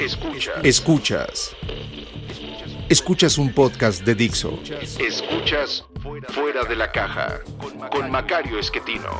Escuchas. Escuchas. Escuchas un podcast de Dixo. Escuchas Fuera de la Caja con Macario Esquetino.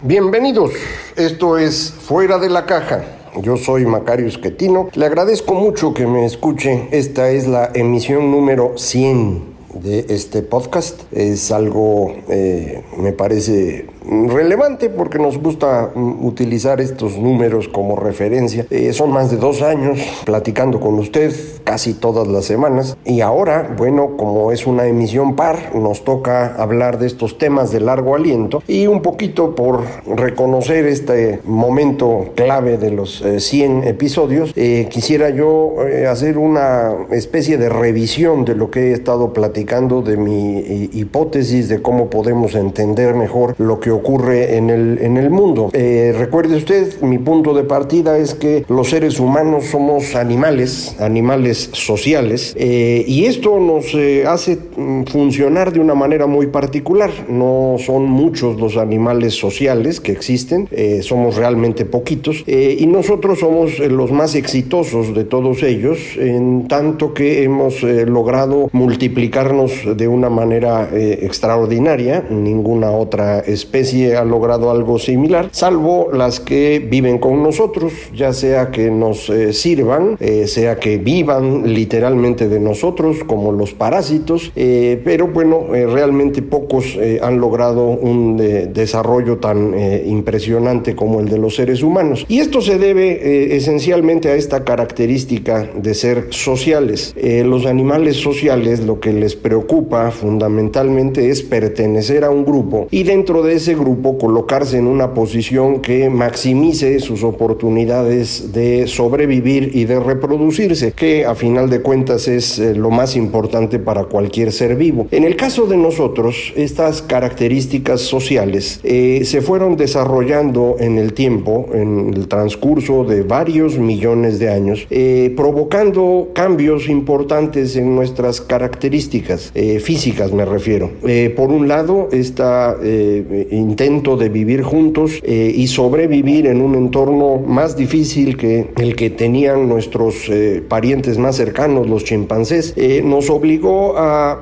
Bienvenidos, esto es Fuera de la Caja. Yo soy Macario Esquetino. Le agradezco mucho que me escuche. Esta es la emisión número 100 de este podcast. Es algo, eh, me parece relevante porque nos gusta mm, utilizar estos números como referencia. Eh, son más de dos años platicando con usted casi todas las semanas y ahora, bueno, como es una emisión par, nos toca hablar de estos temas de largo aliento y un poquito por reconocer este momento clave de los 100 eh, episodios, quisiera yo hacer una especie de revisión de lo que he estado platicando de mi hipótesis de cómo podemos entender mejor lo que ocurre en el, en el mundo. Eh, recuerde usted, mi punto de partida es que los seres humanos somos animales, animales sociales, eh, y esto nos eh, hace mm, funcionar de una manera muy particular. No son muchos los animales sociales que existen, somos realmente poquitos, y nosotros somos los más exitosos de todos ellos, en tanto que hemos logrado multiplicarnos de una manera extraordinaria. Ninguna otra especie ha logrado algo similar, salvo las que viven con nosotros, ya sea que nos eh, sirvan, eh, sea que vivan literalmente de nosotros, como los parásitos, eh, pero bueno, realmente pocos han logrado un desarrollo tan impresionante como el de los seres humanos. Y esto se debe esencialmente a esta característica de ser sociales. los animales sociales lo que les preocupa fundamentalmente es pertenecer a un grupo y dentro de ese grupo colocarse en una posición que maximice sus oportunidades de sobrevivir y de reproducirse, que a final de cuentas es eh, lo más importante para cualquier ser vivo. En el caso de nosotros, estas características sociales eh, se fueron desarrollando en el tiempo, en el transcurso de varios millones de años, eh, provocando cambios importantes en nuestras características físicas, me refiero. por un lado, esta intento de vivir juntos eh, y sobrevivir en un entorno más difícil que el que tenían nuestros eh, parientes más cercanos, los chimpancés, eh, nos obligó a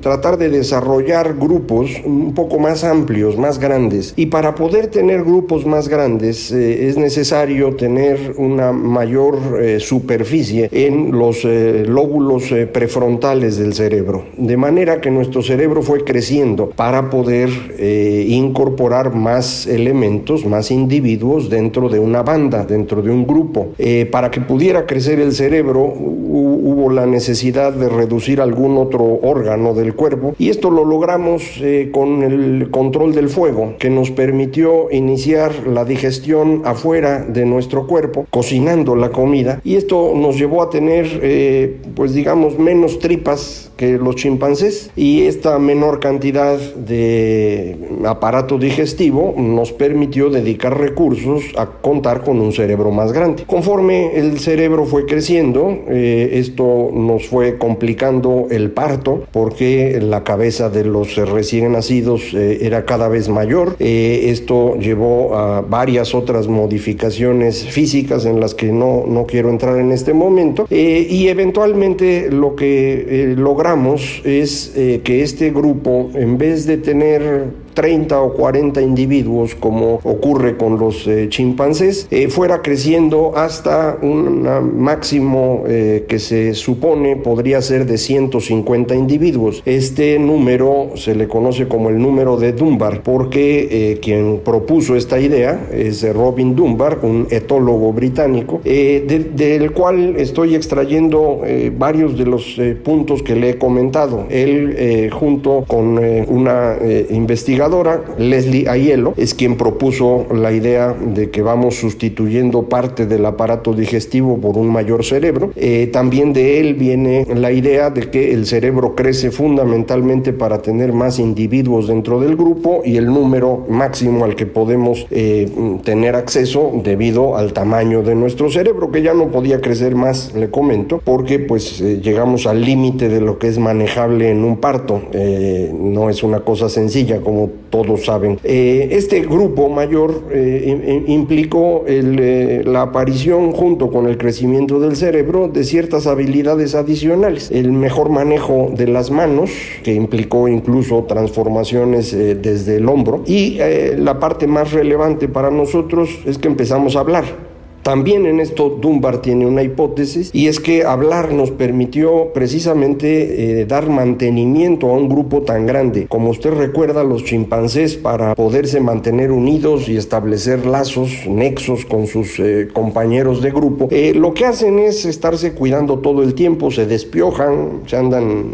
tratar de desarrollar grupos un poco más amplios, más grandes. Y para poder tener grupos más grandes es necesario tener una mayor superficie en los lóbulos prefrontales del cerebro. De manera que nuestro cerebro fue creciendo para poder incorporar más elementos, más individuos dentro de una banda, dentro de un grupo. Eh, para que pudiera crecer el cerebro hubo la necesidad de reducir algún otro órgano del cuerpo y esto lo logramos eh, con el control del fuego que nos permitió iniciar la digestión afuera de nuestro cuerpo, cocinando la comida y esto nos llevó a tener eh, pues digamos menos tripas que los chimpancés y esta menor cantidad de aparato digestivo nos permitió dedicar recursos a contar con un cerebro más grande. Conforme el cerebro fue creciendo, eh, esto nos fue complicando el parto porque la cabeza de los recién nacidos eh, era cada vez mayor. Eh, esto llevó a varias otras modificaciones físicas en las que no, no quiero entrar en este momento y eventualmente lo que logramos es que este grupo, en vez de tener 30 o 40 individuos, como ocurre con los eh, chimpancés, eh, fuera creciendo hasta un máximo eh, que se supone podría ser de 150 individuos. Este número se le conoce como el número de Dunbar, porque quien propuso esta idea es Robin Dunbar, un etólogo británico, del cual estoy extrayendo varios de los puntos que le he comentado. Él, junto con una investigadora, Leslie Aiello, es quien propuso la idea de que vamos sustituyendo parte del aparato digestivo por un mayor cerebro. Eh, también de él viene la idea de que el cerebro crece fundamentalmente para tener más individuos dentro del grupo y el número máximo al que podemos eh, tener acceso debido al tamaño de nuestro cerebro, que ya no podía crecer más, le comento, porque pues eh, llegamos al límite de lo que es manejable en un parto. no es una cosa sencilla, como saben. este grupo mayor implicó el, la aparición junto con el crecimiento del cerebro de ciertas habilidades adicionales. El mejor manejo de las manos, que implicó incluso transformaciones eh, desde el hombro. Y eh, la parte más relevante para nosotros es que empezamos a hablar. También en esto Dunbar tiene una hipótesis y es que hablar nos permitió precisamente eh, dar mantenimiento a un grupo tan grande. Como usted recuerda, los chimpancés para poderse mantener unidos y establecer lazos, nexos con sus eh, compañeros de grupo, eh, lo que hacen es estarse cuidando todo el tiempo, se despiojan, se andan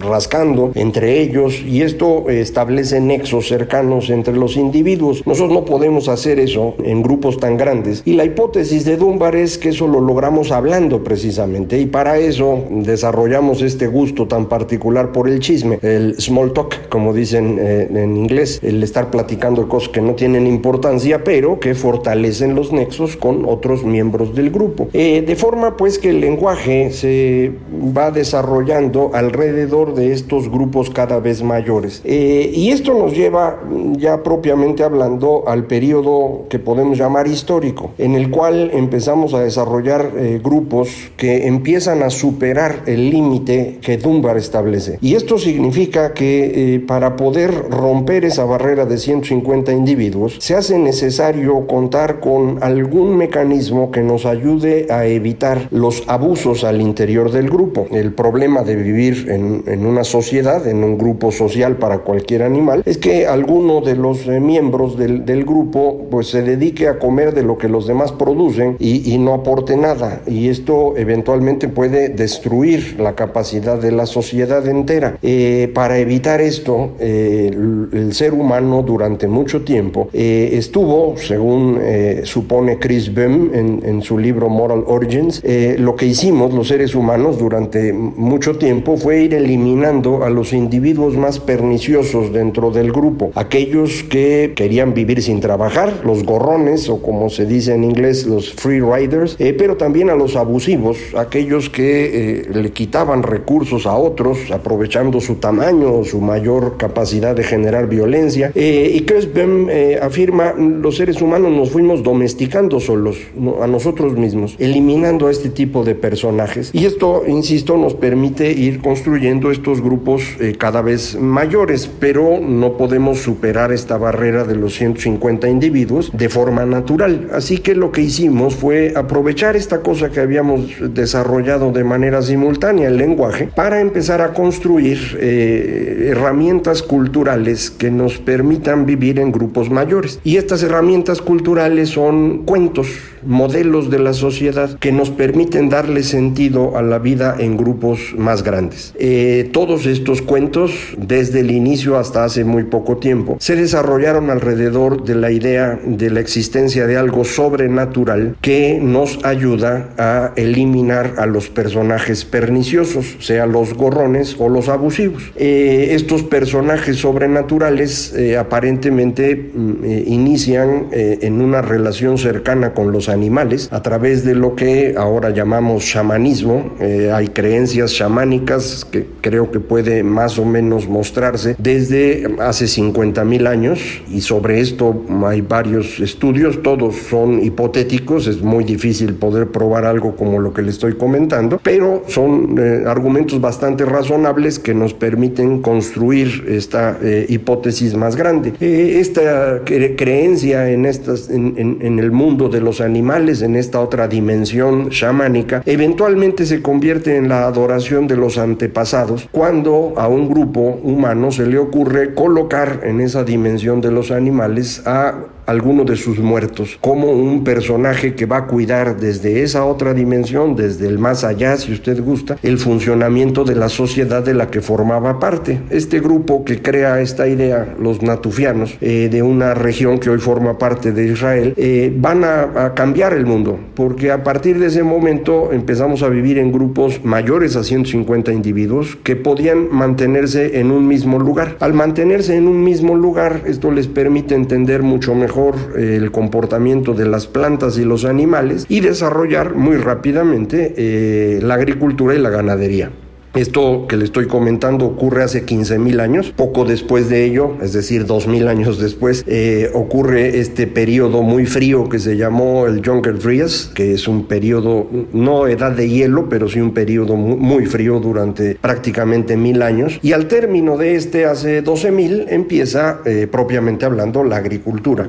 rascando entre ellos y esto establece nexos cercanos entre los individuos. Nosotros no podemos hacer eso en grupos tan grandes y la hipótesis de Dunbar es que eso lo logramos hablando precisamente y para eso desarrollamos este gusto tan particular por el chisme, el small talk, como dicen eh, en inglés, el estar platicando cosas que no tienen importancia, pero que fortalecen los nexos con otros miembros del grupo. Eh, de forma pues que el lenguaje se va desarrollando alrededor de estos grupos cada vez mayores. Eh, y esto nos lleva ya propiamente hablando al periodo que podemos llamar histórico, en el cual empezamos a desarrollar eh, grupos que empiezan a superar el límite que Dunbar establece. Y esto significa que eh, para poder romper esa barrera de 150 individuos, se hace necesario contar con algún mecanismo que nos ayude a evitar los abusos al interior del grupo. El problema de vivir en, en una sociedad, en un grupo social para cualquier animal, es que alguno de los eh, miembros del, del grupo pues se dedique a comer de lo que los demás producen y, no aporte nada. Y esto eventualmente puede destruir la capacidad de la sociedad entera. Eh, para evitar esto, eh, el, ser humano durante mucho tiempo eh, estuvo, según supone Chris Bem en, en, su libro Moral Origins, lo que hicimos los seres humanos durante mucho tiempo fue ir eliminando a los individuos más perniciosos dentro del grupo, aquellos que querían vivir sin trabajar, los gorrones o como se dice en inglés, los free riders, eh, pero también a los abusivos, aquellos que eh, le quitaban recursos a otros, aprovechando su tamaño, su mayor capacidad de generar violencia. Eh, y Bem afirma, los seres humanos nos fuimos domesticando solos, a nosotros mismos, eliminando a este tipo de personajes. Y esto, insisto, nos permite ir construyendo estos grupos cada vez mayores, pero no podemos superar esta barrera de los 150 individuos de forma natural. Así que lo que hicimos fue aprovechar esta cosa que habíamos desarrollado de manera simultánea, el lenguaje, para empezar a construir eh, herramientas culturales que nos permitan vivir en grupos mayores. Y estas herramientas culturales son cuentos, modelos de la sociedad que nos permiten darle sentido a la vida en grupos más grandes. Eh, todos estos cuentos, desde el inicio hasta hace muy poco tiempo, se desarrollaron alrededor de la idea de la existencia de algo sobrenatural que nos ayuda a eliminar a los personajes perniciosos, sea los gorrones o los abusivos. Eh, estos personajes sobrenaturales eh, aparentemente mm, inician en una relación cercana con los animales a través de lo que ahora llamamos chamanismo. Eh, hay creencias chamánicas que creo que puede más o menos mostrarse desde hace 50 mil años y sobre esto hay varios estudios, todos son hipotéticos científicos, es muy difícil poder probar algo como lo que le estoy comentando, pero son eh, argumentos bastante razonables que nos permiten construir esta eh, hipótesis más grande. Eh, esta creencia en, estas, en, en el mundo de los animales, en esta otra dimensión chamánica, eventualmente se convierte en la adoración de los antepasados cuando a un grupo humano se le ocurre colocar en esa dimensión de los animales a alguno de sus muertos, como un personaje que va a cuidar desde esa otra dimensión, desde el más allá, si usted gusta, el funcionamiento de la sociedad de la que formaba parte. Este grupo que crea esta idea, los natufianos, eh, de una región que hoy forma parte de Israel, eh, van a, a cambiar el mundo, porque a partir de ese momento empezamos a vivir en grupos mayores a 150 individuos que podían mantenerse en un mismo lugar. Al mantenerse en un mismo lugar, esto les permite entender mucho mejor eh, el comportamiento de las plantas y los animales y desarrollar muy rápidamente eh, la agricultura y la ganadería. Esto que le estoy comentando ocurre hace 15 mil años. Poco después de ello, es decir, dos mil años después, eh, ocurre este periodo muy frío que se llamó el Junker Freeze, que es un periodo, no edad de hielo, pero sí un periodo muy, frío durante prácticamente mil años. Y al término de este, hace 12 mil, empieza eh, propiamente hablando la agricultura.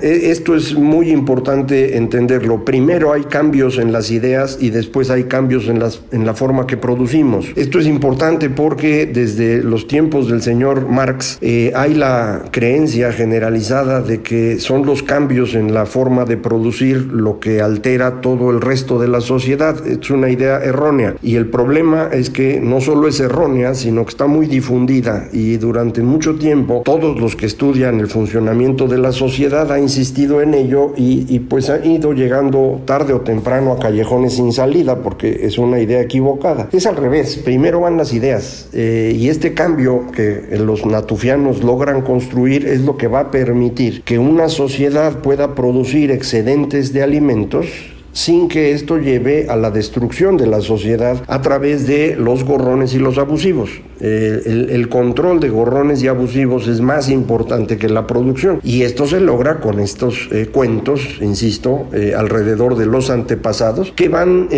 Eh, esto es muy importante entenderlo. Primero hay cambios en las ideas y después hay cambios en, las, en la forma que producimos. Esto es importante porque desde los tiempos del señor Marx eh, hay la creencia generalizada de que son los cambios en la forma de producir lo que altera todo el resto de la sociedad. Es una idea errónea y el problema es que no solo es errónea, sino que está muy difundida y durante mucho tiempo todos los que estudian el funcionamiento de la sociedad han insistido en ello y, pues ha ido llegando tarde o temprano a callejones sin salida porque es una idea equivocada. Es al revés primero van las ideas eh, y este cambio que los natufianos logran construir es lo que va a permitir que una sociedad pueda producir excedentes de alimentos sin que esto lleve a la destrucción de la sociedad a través de los gorrones y los abusivos. Eh, el, control de gorrones y abusivos es más importante que la producción y esto se logra con estos eh, cuentos, insisto, alrededor de los antepasados que van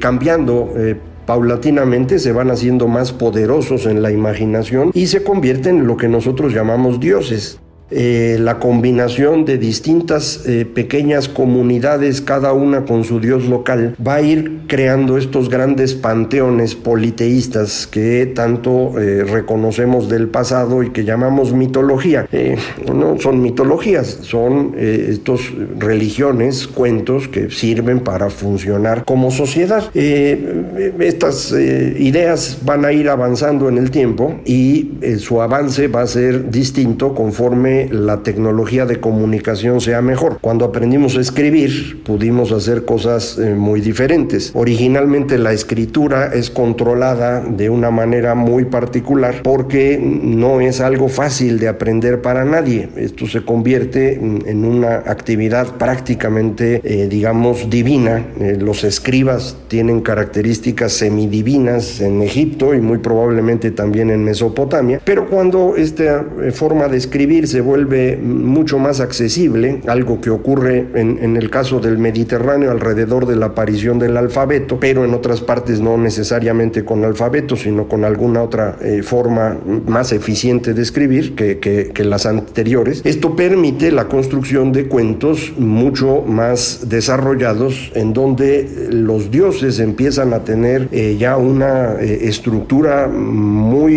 cambiando paulatinamente se van haciendo más poderosos en la imaginación y se convierten en lo que nosotros llamamos dioses. Eh, la combinación de distintas eh, pequeñas comunidades, cada una con su dios local, va a ir creando estos grandes panteones politeístas que tanto eh, reconocemos del pasado y que llamamos mitología. no son mitologías, son estos religiones, cuentos que sirven para funcionar como sociedad. estas ideas van a ir avanzando en el tiempo y su avance va a ser distinto conforme la tecnología de comunicación sea mejor. Cuando aprendimos a escribir, pudimos hacer cosas eh, muy diferentes. Originalmente la escritura es controlada de una manera muy particular porque no es algo fácil de aprender para nadie. Esto se convierte en una actividad prácticamente, eh, digamos, divina. Eh, los escribas tienen características semidivinas en Egipto y muy probablemente también en Mesopotamia, pero cuando esta forma de escribir se vuelve mucho más accesible, algo que ocurre en, el caso del Mediterráneo alrededor de la aparición del alfabeto, pero en otras partes no necesariamente con alfabeto, sino con alguna otra eh, forma más eficiente de escribir que, las anteriores. Esto permite la construcción de cuentos mucho más desarrollados en donde los dioses empiezan a tener eh, ya una eh, estructura muy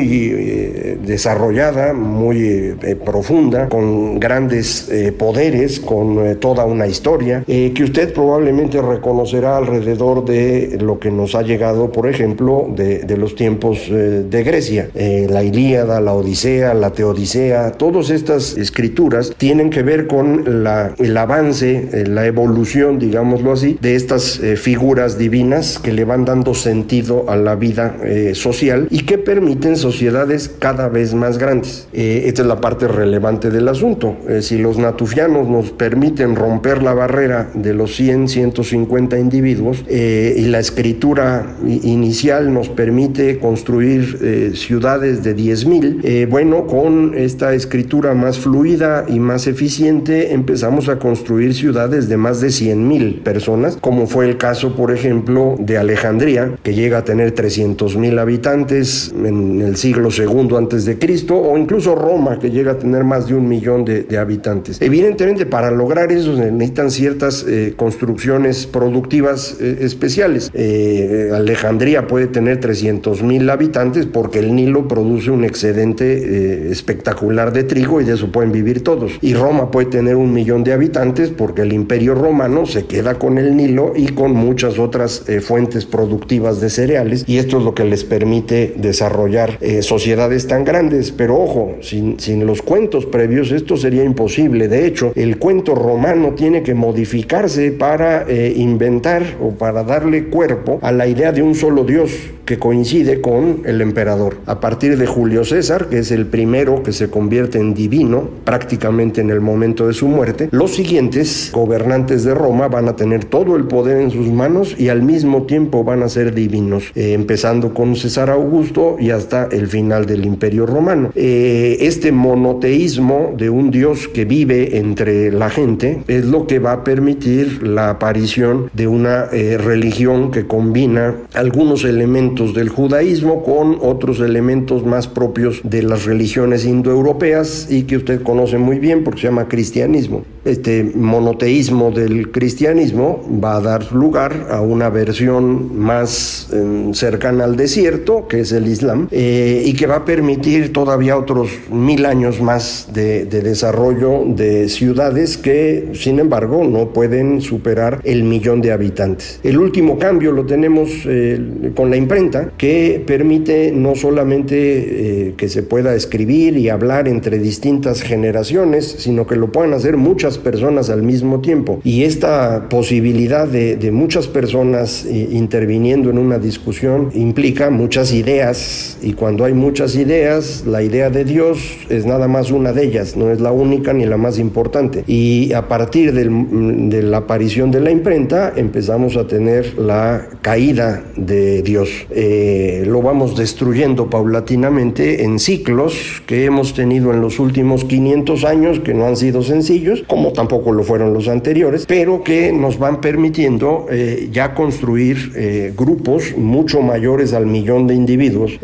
desarrollada, muy profunda, con grandes eh, poderes, con eh, toda una historia, eh, que usted probablemente reconocerá alrededor de lo que nos ha llegado, por ejemplo, de, los tiempos de Grecia. la Ilíada, la Odisea, la Teodicea, todas estas escrituras tienen que ver con la, el avance, la evolución, digámoslo así, de estas figuras divinas que le van dando sentido a la vida social y que permiten sociedades cada vez más grandes. esta es la parte relevante del asunto. Eh, si los natufianos nos permiten romper la barrera de los 100, 150 individuos eh, y la escritura inicial nos permite construir eh, ciudades de 10.000, bueno, con esta escritura más fluida y más eficiente empezamos a construir ciudades de más de 100.000 personas, como fue el caso, por ejemplo, de Alejandría, que llega a tener 300.000 habitantes en el siglo II antes de Cristo, o incluso Roma, que llega a tener más de un millón de, habitantes. Evidentemente, para lograr eso necesitan ciertas eh, construcciones productivas eh, especiales. Eh, Alejandría puede tener 300 mil habitantes porque el Nilo produce un excedente espectacular de trigo y de eso pueden vivir todos. Y Roma puede tener un millón de habitantes porque el imperio romano se queda con el Nilo y con muchas otras fuentes productivas de cereales y esto es lo que les permite desarrollar sociedades tan grandes. Pero ojo, sin, sin los cuentos previos esto sería imposible. De hecho, el cuento romano tiene que modificarse para eh, inventar o para darle cuerpo a la idea de un solo Dios que coincide con el emperador. A partir de Julio César, que es el primero que se convierte en divino prácticamente en el momento de su muerte, los siguientes gobernantes de Roma van a tener todo el poder en sus manos y al mismo tiempo van a ser divinos, eh, empezando con César Augusto y hasta el final del imperio romano. Eh, este monoteísmo de un Dios que vive entre la gente es lo que va a permitir la aparición de una eh, religión que combina algunos elementos del judaísmo con otros elementos más propios de las religiones indoeuropeas y que usted conoce muy bien porque se llama cristianismo. Este monoteísmo del cristianismo va a dar lugar a una versión más em, cercana al desierto, que es el Islam, eh, y que va a permitir todavía otros mil años más de, desarrollo de ciudades que, sin embargo, no pueden superar el millón de habitantes. El último cambio lo tenemos eh, con la imprenta que permite no solamente eh, que se pueda escribir y hablar entre distintas generaciones, sino que lo puedan hacer muchas personas al mismo tiempo. Y esta posibilidad de, muchas personas eh, interviniendo en una discusión implica muchas ideas y cuando hay muchas ideas, la idea de Dios es nada más una de ellas, no es la única ni la más importante. Y a partir de la aparición de la imprenta empezamos a tener la caída de Dios. Eh, lo vamos destruyendo paulatinamente en ciclos que hemos tenido en los últimos 500 años, que no han sido sencillos, como tampoco lo fueron los anteriores, pero que nos van permitiendo eh, ya construir eh, grupos mucho mayores al millón de individuos,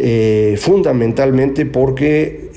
fundamentalmente porque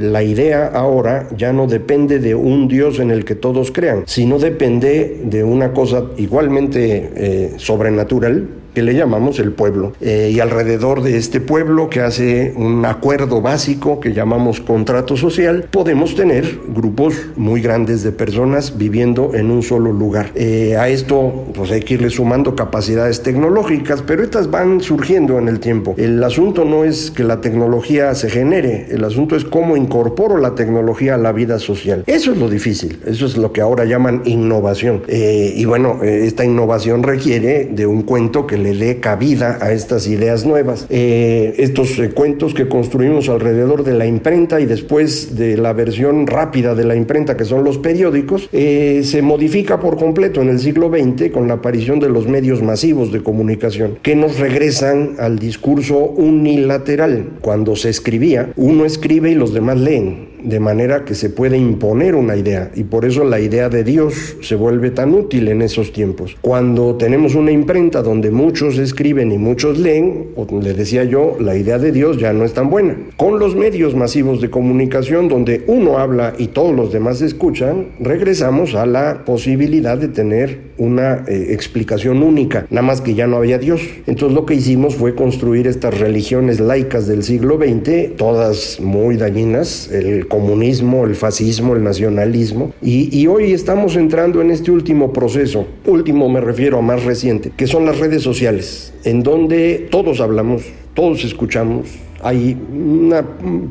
la idea ahora ya no depende de un Dios en el que todos crean, sino depende de una cosa igualmente sobrenatural, que le llamamos el pueblo. Eh, y alrededor de este pueblo que hace un acuerdo básico que llamamos contrato social, podemos tener grupos muy grandes de personas viviendo en un solo lugar. Eh, a esto pues hay que irle sumando capacidades tecnológicas, pero estas van surgiendo en el tiempo. El asunto no es que la tecnología se genere, el asunto es cómo incorporo la tecnología a la vida social. Eso es lo difícil, eso es lo que ahora llaman innovación. Eh, y bueno, esta innovación requiere de un cuento que le dé cabida a estas ideas nuevas. Eh, estos eh, cuentos que construimos alrededor de la imprenta y después de la versión rápida de la imprenta, que son los periódicos, eh, se modifica por completo en el siglo XX con la aparición de los medios masivos de comunicación, que nos regresan al discurso unilateral. Cuando se escribía, uno escribe y los demás leen de manera que se puede imponer una idea y por eso la idea de Dios se vuelve tan útil en esos tiempos. Cuando tenemos una imprenta donde muchos escriben y muchos leen, le decía yo, la idea de Dios ya no es tan buena. Con los medios masivos de comunicación donde uno habla y todos los demás escuchan, regresamos a la posibilidad de tener una eh, explicación única, nada más que ya no había Dios. Entonces lo que hicimos fue construir estas religiones laicas del siglo XX, todas muy dañinas, el comunismo, el fascismo, el nacionalismo. Y, hoy estamos entrando en este último proceso, último me refiero a más reciente, que son las redes sociales. en donde todos hablamos, todos escuchamos, hay una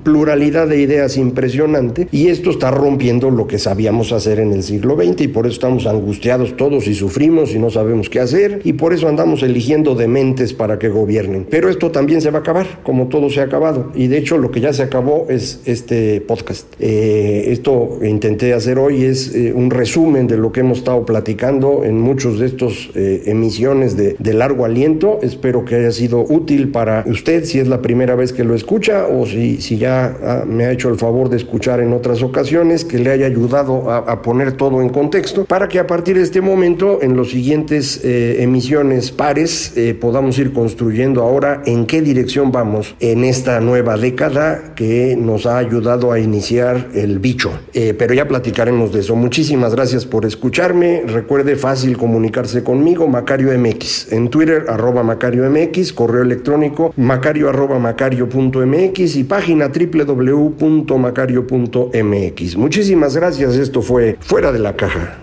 pluralidad de ideas impresionante y esto está rompiendo lo que sabíamos hacer en el siglo XX y por eso estamos angustiados todos y sufrimos y no sabemos qué hacer y por eso andamos eligiendo dementes para que gobiernen. Pero esto también se va a acabar, como todo se ha acabado y de hecho lo que ya se acabó es este podcast. Eh, esto intenté hacer hoy es eh, un resumen de lo que hemos estado platicando en muchos de estos eh, emisiones de, de largo aliento. Espero que haya sido útil para usted si es la primera vez que lo escucha o si, si ya ah, me ha hecho el favor de escuchar en otras ocasiones, que le haya ayudado a, poner todo en contexto, para que a partir de este momento, en los siguientes eh, emisiones pares, eh, podamos ir construyendo ahora en qué dirección vamos en esta nueva década que nos ha ayudado a iniciar el bicho. Eh, pero ya platicaremos de eso. Muchísimas gracias por escucharme. Recuerde fácil comunicarse conmigo, Macario MX. En Twitter, arroba Macario MX, correo electrónico, macario arroba macario mx y página www.macario.mx. Muchísimas gracias, esto fue Fuera de la Caja.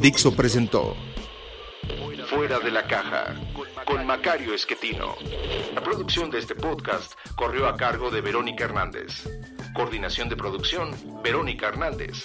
Dixo presentó Fuera de la Caja con Macario Esquetino. La producción de este podcast corrió a cargo de Verónica Hernández. Coordinación de producción, Verónica Hernández.